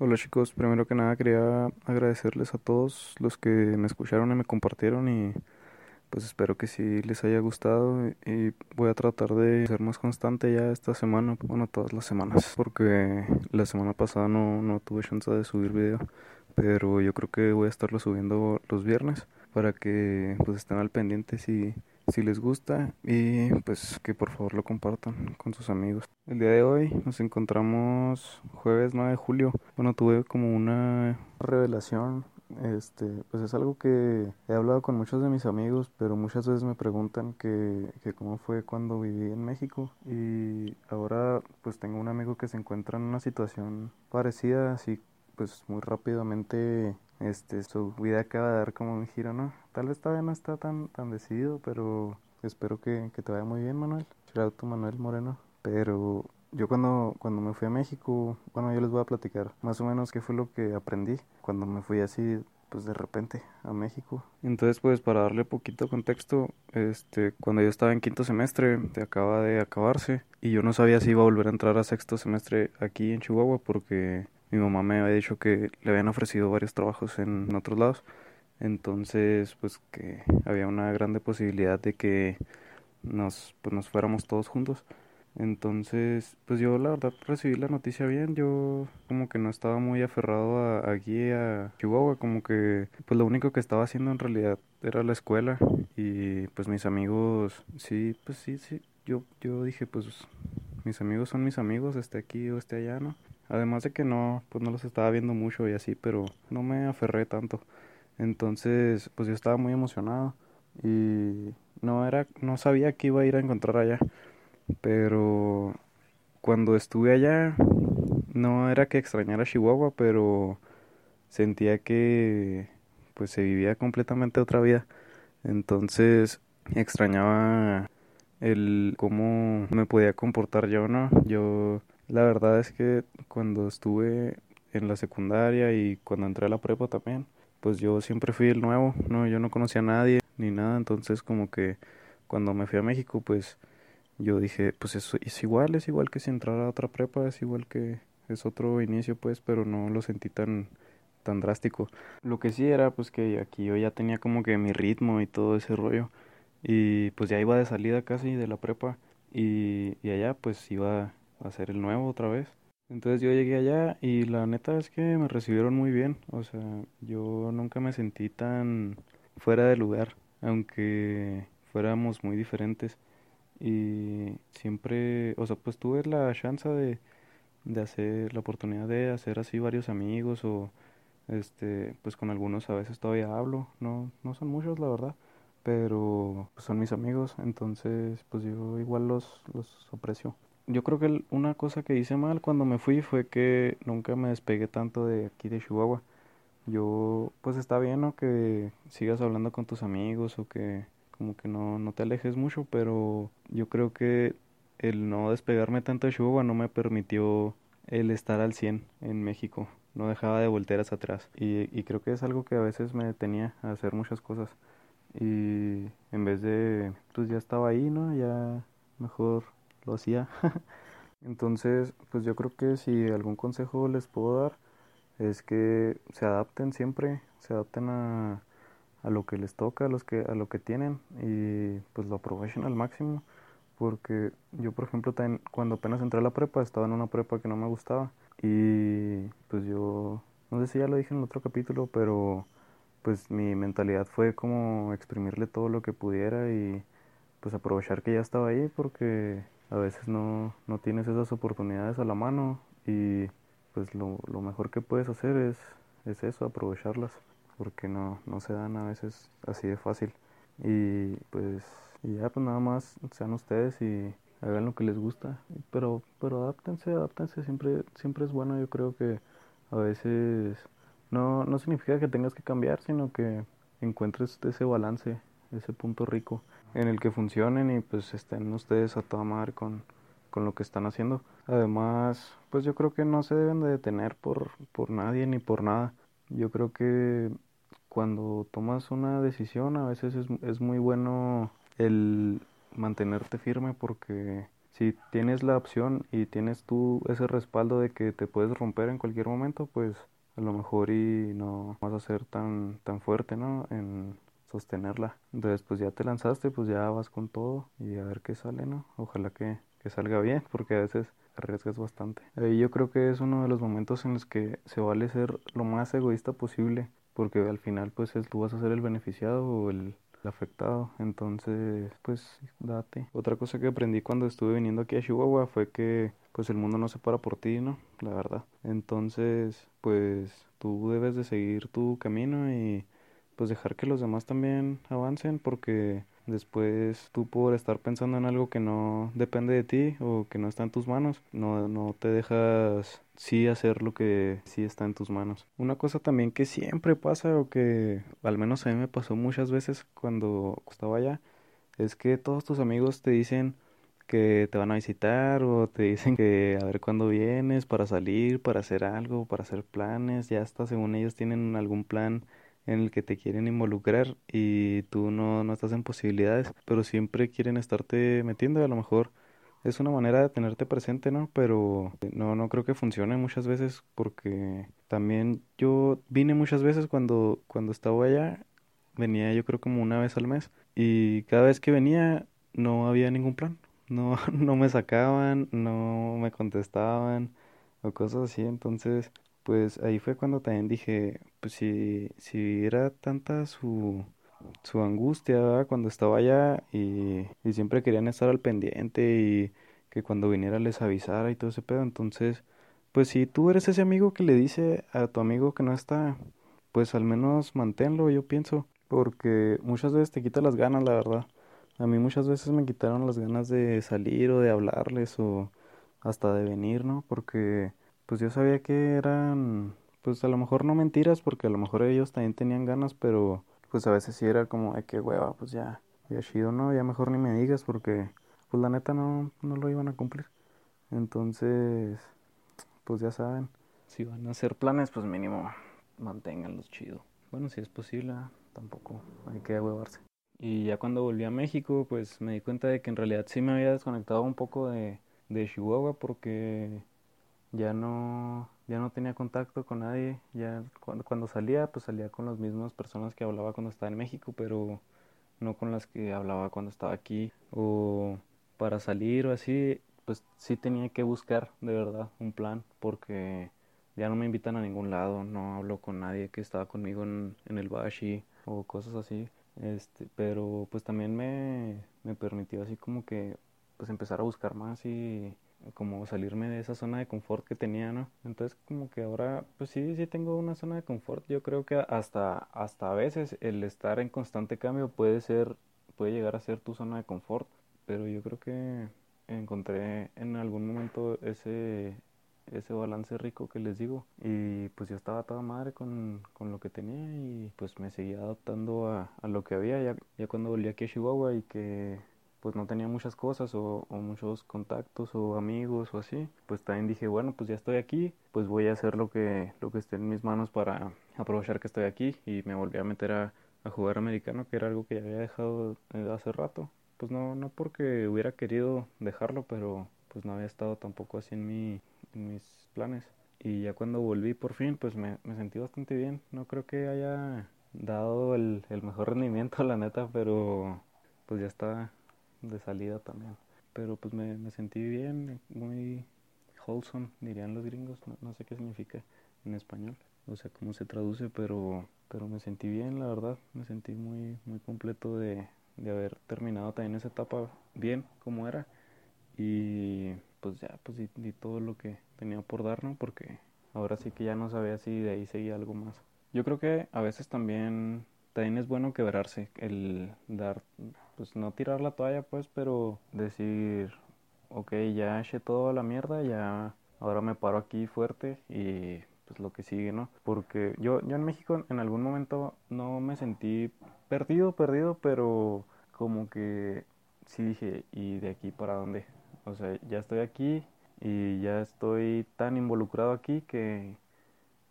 Hola chicos, primero que nada quería agradecerles a todos los que me escucharon y me compartieron y pues espero que sí les haya gustado. Y voy a tratar de ser más constante ya esta semana, bueno todas las semanas, porque la semana pasada no, no tuve chance de subir video, pero yo creo que voy a estarlo subiendo los viernes para que pues estén al pendiente si si les gusta y pues que por favor lo compartan con sus amigos. El día de hoy nos encontramos jueves 9 de julio. Bueno, tuve como una revelación. Este, pues es algo que he hablado con muchos de mis amigos, pero muchas veces me preguntan que, que cómo fue cuando viví en México y ahora pues tengo un amigo que se encuentra en una situación parecida, así pues muy rápidamente este, su vida acaba de dar como un giro, ¿no? Tal vez todavía no está tan, tan decidido, pero espero que, que te vaya muy bien, Manuel. Manuel Moreno. Pero yo cuando, cuando me fui a México, bueno, yo les voy a platicar más o menos qué fue lo que aprendí cuando me fui así, pues de repente a México. Entonces, pues para darle poquito contexto, este, cuando yo estaba en quinto semestre, te acaba de acabarse, y yo no sabía si iba a volver a entrar a sexto semestre aquí en Chihuahua porque mi mamá me había dicho que le habían ofrecido varios trabajos en otros lados. Entonces, pues que había una grande posibilidad de que nos, pues, nos fuéramos todos juntos. Entonces, pues yo la verdad recibí la noticia bien, yo como que no estaba muy aferrado a, aquí a Chihuahua, como que pues lo único que estaba haciendo en realidad era la escuela y pues mis amigos, sí, pues sí, sí, yo, yo dije pues mis amigos son mis amigos, esté aquí o esté allá, ¿no? Además de que no, pues no los estaba viendo mucho y así, pero no me aferré tanto. Entonces, pues yo estaba muy emocionado y no era, no sabía que iba a ir a encontrar allá. Pero cuando estuve allá, no era que extrañara Chihuahua, pero sentía que pues se vivía completamente otra vida. Entonces extrañaba el cómo me podía comportar yo, ¿no? Yo la verdad es que cuando estuve en la secundaria y cuando entré a la prepa también, pues yo siempre fui el nuevo, no, yo no conocía a nadie ni nada, entonces como que cuando me fui a México, pues yo dije, pues eso es igual, es igual que si entrara a otra prepa, es igual que es otro inicio, pues, pero no lo sentí tan tan drástico. Lo que sí era pues que aquí yo ya tenía como que mi ritmo y todo ese rollo y pues ya iba de salida casi de la prepa y, y allá pues iba hacer el nuevo otra vez. Entonces yo llegué allá y la neta es que me recibieron muy bien. O sea, yo nunca me sentí tan fuera de lugar, aunque fuéramos muy diferentes. Y siempre, o sea, pues tuve la chance de, de hacer, la oportunidad de hacer así varios amigos o este, pues con algunos a veces todavía hablo. No, no son muchos, la verdad, pero son mis amigos, entonces pues yo igual los, los aprecio yo creo que una cosa que hice mal cuando me fui fue que nunca me despegué tanto de aquí de Chihuahua. Yo, pues está bien, ¿no? Que sigas hablando con tus amigos o que como que no, no te alejes mucho, pero yo creo que el no despegarme tanto de Chihuahua no me permitió el estar al 100 en México. No dejaba de voltear hacia atrás. Y, y creo que es algo que a veces me detenía a hacer muchas cosas. Y en vez de, pues ya estaba ahí, ¿no? Ya mejor lo hacía. Entonces, pues yo creo que si algún consejo les puedo dar es que se adapten siempre, se adapten a, a lo que les toca, a, los que, a lo que tienen y pues lo aprovechen al máximo. Porque yo, por ejemplo, cuando apenas entré a la prepa, estaba en una prepa que no me gustaba. Y pues yo, no sé si ya lo dije en el otro capítulo, pero pues mi mentalidad fue como exprimirle todo lo que pudiera y pues aprovechar que ya estaba ahí porque a veces no, no tienes esas oportunidades a la mano y pues lo, lo mejor que puedes hacer es, es eso, aprovecharlas, porque no, no se dan a veces así de fácil. Y pues y ya pues nada más sean ustedes y hagan lo que les gusta, pero pero adáptense, adáptense, siempre siempre es bueno, yo creo que a veces no no significa que tengas que cambiar, sino que encuentres ese balance, ese punto rico en el que funcionen y pues estén ustedes a toda madre con, con lo que están haciendo. Además, pues yo creo que no se deben de detener por, por nadie ni por nada. Yo creo que cuando tomas una decisión a veces es, es muy bueno el mantenerte firme porque si tienes la opción y tienes tú ese respaldo de que te puedes romper en cualquier momento, pues a lo mejor y no vas a ser tan, tan fuerte, ¿no? En sostenerla. Entonces, pues ya te lanzaste, pues ya vas con todo y a ver qué sale, ¿no? Ojalá que, que salga bien, porque a veces arriesgas bastante. Ahí yo creo que es uno de los momentos en los que se vale ser lo más egoísta posible, porque al final, pues tú vas a ser el beneficiado o el afectado. Entonces, pues date. Otra cosa que aprendí cuando estuve viniendo aquí a Chihuahua fue que pues el mundo no se para por ti, ¿no? La verdad. Entonces, pues tú debes de seguir tu camino y pues dejar que los demás también avancen porque después tú por estar pensando en algo que no depende de ti o que no está en tus manos, no, no te dejas sí hacer lo que sí está en tus manos. Una cosa también que siempre pasa o que al menos a mí me pasó muchas veces cuando estaba allá es que todos tus amigos te dicen que te van a visitar o te dicen que a ver cuándo vienes para salir, para hacer algo, para hacer planes, ya hasta según ellos tienen algún plan en el que te quieren involucrar y tú no, no estás en posibilidades, pero siempre quieren estarte metiendo. A lo mejor es una manera de tenerte presente, ¿no? Pero no, no creo que funcione muchas veces porque también yo vine muchas veces cuando, cuando estaba allá, venía yo creo como una vez al mes y cada vez que venía no había ningún plan. No, no me sacaban, no me contestaban o cosas así. Entonces, pues ahí fue cuando también dije, pues si, si era tanta su, su angustia cuando estaba allá y, y siempre querían estar al pendiente y que cuando viniera les avisara y todo ese pedo, entonces, pues si tú eres ese amigo que le dice a tu amigo que no está, pues al menos manténlo, yo pienso, porque muchas veces te quita las ganas, la verdad. A mí muchas veces me quitaron las ganas de salir o de hablarles o hasta de venir, ¿no? Porque pues yo sabía que eran, pues a lo mejor no mentiras, porque a lo mejor ellos también tenían ganas, pero pues a veces sí era como, ay, qué hueva, pues ya, ya chido, ¿no? Ya mejor ni me digas, porque pues la neta no, no lo iban a cumplir. Entonces, pues ya saben, si van a hacer planes, pues mínimo manténganlos chido. Bueno, si es posible, tampoco hay que huevarse. Y ya cuando volví a México, pues me di cuenta de que en realidad sí me había desconectado un poco de, de Chihuahua porque ya no, ya no tenía contacto con nadie, ya cuando, salía, pues salía con las mismas personas que hablaba cuando estaba en México, pero no con las que hablaba cuando estaba aquí, o para salir o así, pues sí tenía que buscar de verdad un plan, porque ya no me invitan a ningún lado, no hablo con nadie que estaba conmigo en, en el Bashi o cosas así, este, pero pues también me, me permitió así como que pues empezar a buscar más y como salirme de esa zona de confort que tenía, ¿no? Entonces como que ahora, pues sí, sí tengo una zona de confort. Yo creo que hasta, hasta a veces el estar en constante cambio puede ser, puede llegar a ser tu zona de confort, pero yo creo que encontré en algún momento ese, ese balance rico que les digo y pues yo estaba toda madre con, con lo que tenía y pues me seguía adaptando a, a lo que había ya, ya cuando volví aquí a Chihuahua y que pues no tenía muchas cosas o, muchos contactos o amigos o así, pues también dije, bueno, pues ya estoy aquí, pues voy a hacer lo que, lo que esté en mis manos para aprovechar que estoy aquí y me volví a meter a, jugar americano, que era algo que ya había dejado hace rato. Pues no, no porque hubiera querido dejarlo, pero pues no había estado tampoco así en, mi, en mis planes. Y ya cuando volví por fin, pues me, me sentí bastante bien. No creo que haya dado el, el mejor rendimiento, la neta, pero pues ya está de salida también. Pero pues me, me sentí bien, muy wholesome, dirían los gringos, no, sé qué significa en español, o sea, cómo se traduce, pero, pero me sentí bien, la verdad, me sentí muy, muy completo de, de haber terminado también esa etapa bien como era y pues ya, pues di, todo lo que tenía por dar, ¿no? Porque ahora sí que ya no sabía si de ahí seguía algo más. Yo creo que a veces también también es bueno quebrarse, el dar, pues no tirar la toalla pues, pero decir, ok, ya eché todo a la mierda, ya ahora me paro aquí fuerte y pues lo que sigue, ¿no? Porque yo, yo en México en algún momento no me sentí perdido, perdido, pero como que sí dije, ¿y de aquí para dónde? O sea, ya estoy aquí y ya estoy tan involucrado aquí que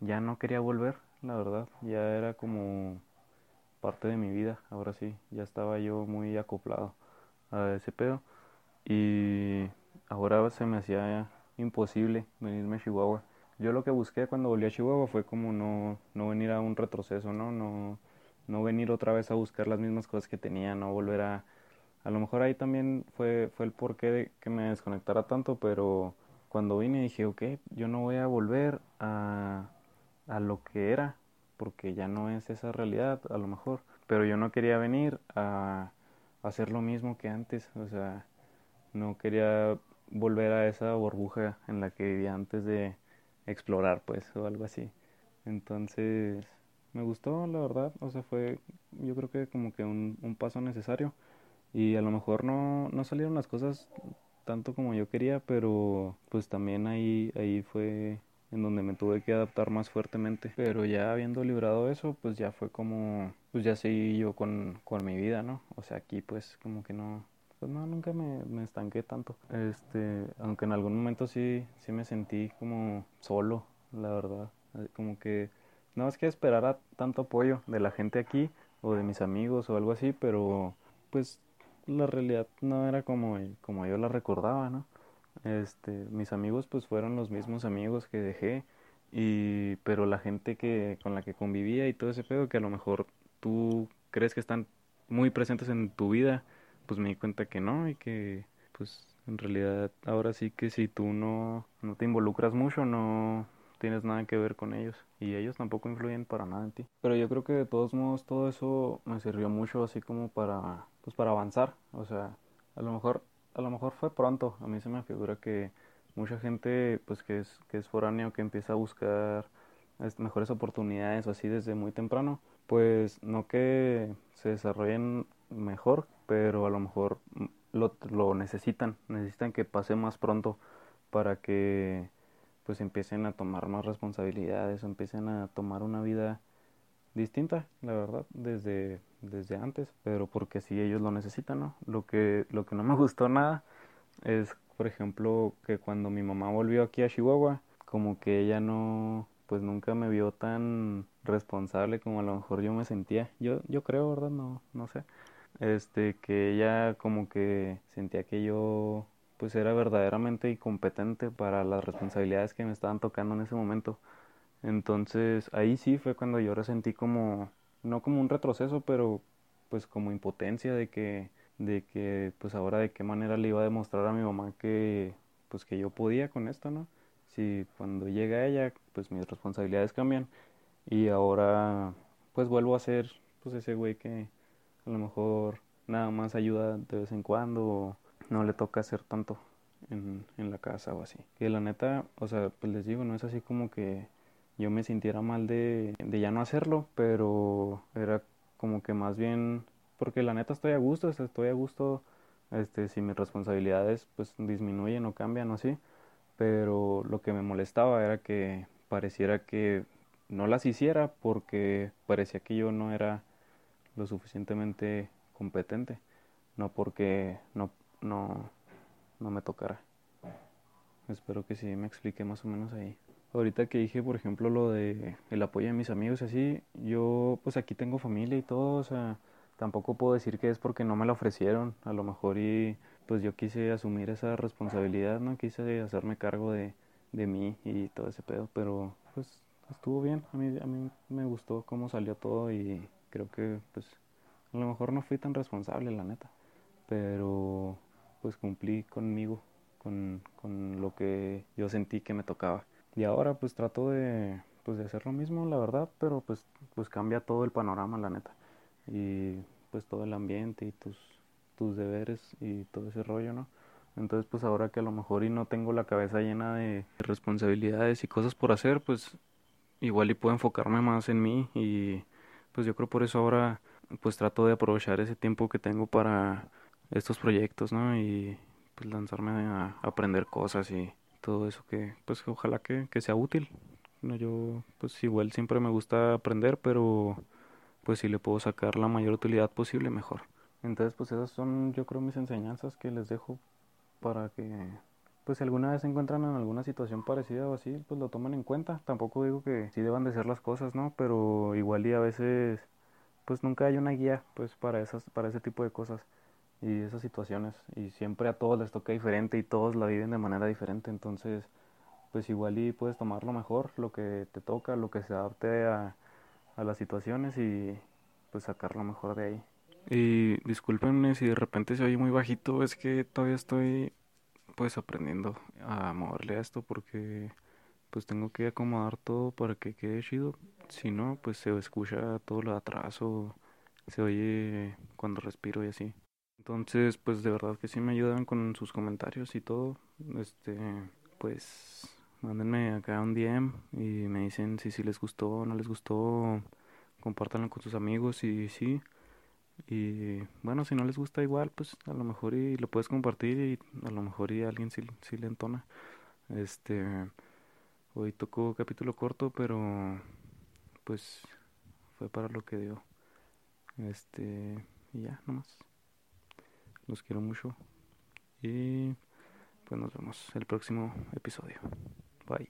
ya no quería volver, la verdad. Ya era como parte de mi vida, ahora sí, ya estaba yo muy acoplado a ese pedo. Y ahora se me hacía imposible venirme a Chihuahua. Yo lo que busqué cuando volví a Chihuahua fue como no, no venir a un retroceso, ¿no? No, no venir otra vez a buscar las mismas cosas que tenía, no volver a... A lo mejor ahí también fue, fue el porqué de que me desconectara tanto, pero cuando vine dije, ok, yo no voy a volver a, a lo que era, porque ya no es esa realidad, a lo mejor. Pero yo no quería venir a, hacer lo mismo que antes, o sea, no quería volver a esa burbuja en la que vivía antes de explorar, pues, o algo así. Entonces, me gustó, la verdad, o sea, fue yo creo que como que un, un paso necesario y a lo mejor no, no salieron las cosas tanto como yo quería, pero pues también ahí, ahí fue en donde me tuve que adaptar más fuertemente. Pero ya habiendo librado eso, pues ya fue como, pues ya seguí yo con, con mi vida, ¿no? O sea, aquí pues como que no, pues no, nunca me, me estanqué tanto. Este, aunque en algún momento sí, sí me sentí como solo, la verdad. Eh, como que no es que esperara tanto apoyo de la gente aquí o de mis amigos o algo así, pero pues la realidad no era como, como yo la recordaba, ¿no? Este, mis amigos pues fueron los mismos amigos que dejé y pero la gente que con la que convivía y todo ese pedo que a lo mejor tú crees que están muy presentes en tu vida, pues me di cuenta que no y que pues en realidad ahora sí que si tú no no te involucras mucho, no tienes nada que ver con ellos y ellos tampoco influyen para nada en ti. Pero yo creo que de todos modos todo eso me sirvió mucho así como para pues para avanzar, o sea, a lo mejor a lo mejor fue pronto, a mí se me figura que mucha gente pues que es que es foráneo que empieza a buscar mejores oportunidades o así desde muy temprano, pues no que se desarrollen mejor, pero a lo mejor lo, lo necesitan, necesitan que pase más pronto para que pues empiecen a tomar más responsabilidades empiecen a tomar una vida distinta, la verdad, desde, desde antes, pero porque sí ellos lo necesitan, ¿no? Lo que, lo que no me gustó nada es, por ejemplo, que cuando mi mamá volvió aquí a Chihuahua, como que ella no, pues nunca me vio tan responsable como a lo mejor yo me sentía. Yo, yo creo, ¿verdad? No, no sé. Este, que ella como que sentía que yo pues era verdaderamente incompetente para las responsabilidades que me estaban tocando en ese momento. Entonces ahí sí fue cuando yo resentí como, no como un retroceso, pero pues como impotencia de que, de que pues ahora de qué manera le iba a demostrar a mi mamá que pues que yo podía con esto, ¿no? Si cuando llega ella, pues mis responsabilidades cambian y ahora pues vuelvo a ser pues ese güey que a lo mejor nada más ayuda de vez en cuando no le toca hacer tanto en, en la casa o así. Que la neta, o sea, pues les digo, no es así como que yo me sintiera mal de, de ya no hacerlo, pero era como que más bien, porque la neta estoy a gusto, estoy a gusto, este, si mis responsabilidades pues disminuyen o cambian o así, pero lo que me molestaba era que pareciera que no las hiciera porque parecía que yo no era lo suficientemente competente, no porque no no, no me tocará. Espero que sí me explique más o menos ahí. Ahorita que dije, por ejemplo, lo de el apoyo de mis amigos y así, yo pues aquí tengo familia y todo, o sea, tampoco puedo decir que es porque no me la ofrecieron, a lo mejor y pues yo quise asumir esa responsabilidad, ¿no? Quise hacerme cargo de, de mí y todo ese pedo, pero pues estuvo bien, a mí, a mí me gustó cómo salió todo y creo que pues a lo mejor no fui tan responsable, la neta, pero pues cumplí conmigo, con, con lo que yo sentí que me tocaba. Y ahora pues trato de, pues, de hacer lo mismo, la verdad, pero pues, pues cambia todo el panorama, la neta. Y pues todo el ambiente y tus, tus deberes y todo ese rollo, ¿no? Entonces pues ahora que a lo mejor y no tengo la cabeza llena de responsabilidades y cosas por hacer, pues igual y puedo enfocarme más en mí y pues yo creo por eso ahora pues trato de aprovechar ese tiempo que tengo para estos proyectos, ¿no? Y pues lanzarme a aprender cosas y todo eso que pues ojalá que, que sea útil. No, yo pues igual siempre me gusta aprender, pero pues si le puedo sacar la mayor utilidad posible, mejor. Entonces pues esas son yo creo mis enseñanzas que les dejo para que pues si alguna vez se encuentran en alguna situación parecida o así, pues lo tomen en cuenta. Tampoco digo que sí deban de ser las cosas, ¿no? Pero igual y a veces pues nunca hay una guía pues para esas para ese tipo de cosas y esas situaciones. Y siempre a todos les toca diferente y todos la viven de manera diferente. Entonces, pues igual y puedes tomarlo mejor, lo que te toca, lo que se adapte a, a las situaciones y pues sacar lo mejor de ahí. Y discúlpenme si de repente se oye muy bajito, es que todavía estoy pues aprendiendo a moverle a esto porque pues tengo que acomodar todo para que quede chido. Si no, pues se escucha todo lo atrás o se oye cuando respiro y así. Entonces, pues de verdad que sí me ayudan con sus comentarios y todo. Este, pues mándenme acá un DM y me dicen si sí les gustó no les gustó. Compártanlo con sus amigos y sí. Y bueno, si no les gusta igual, pues a lo mejor y lo puedes compartir y a lo mejor y alguien sí, sí le entona. Este, hoy tocó capítulo corto, pero pues fue para lo que dio. Este, y ya, nomás. Los quiero mucho. Y pues nos vemos el próximo episodio. Bye.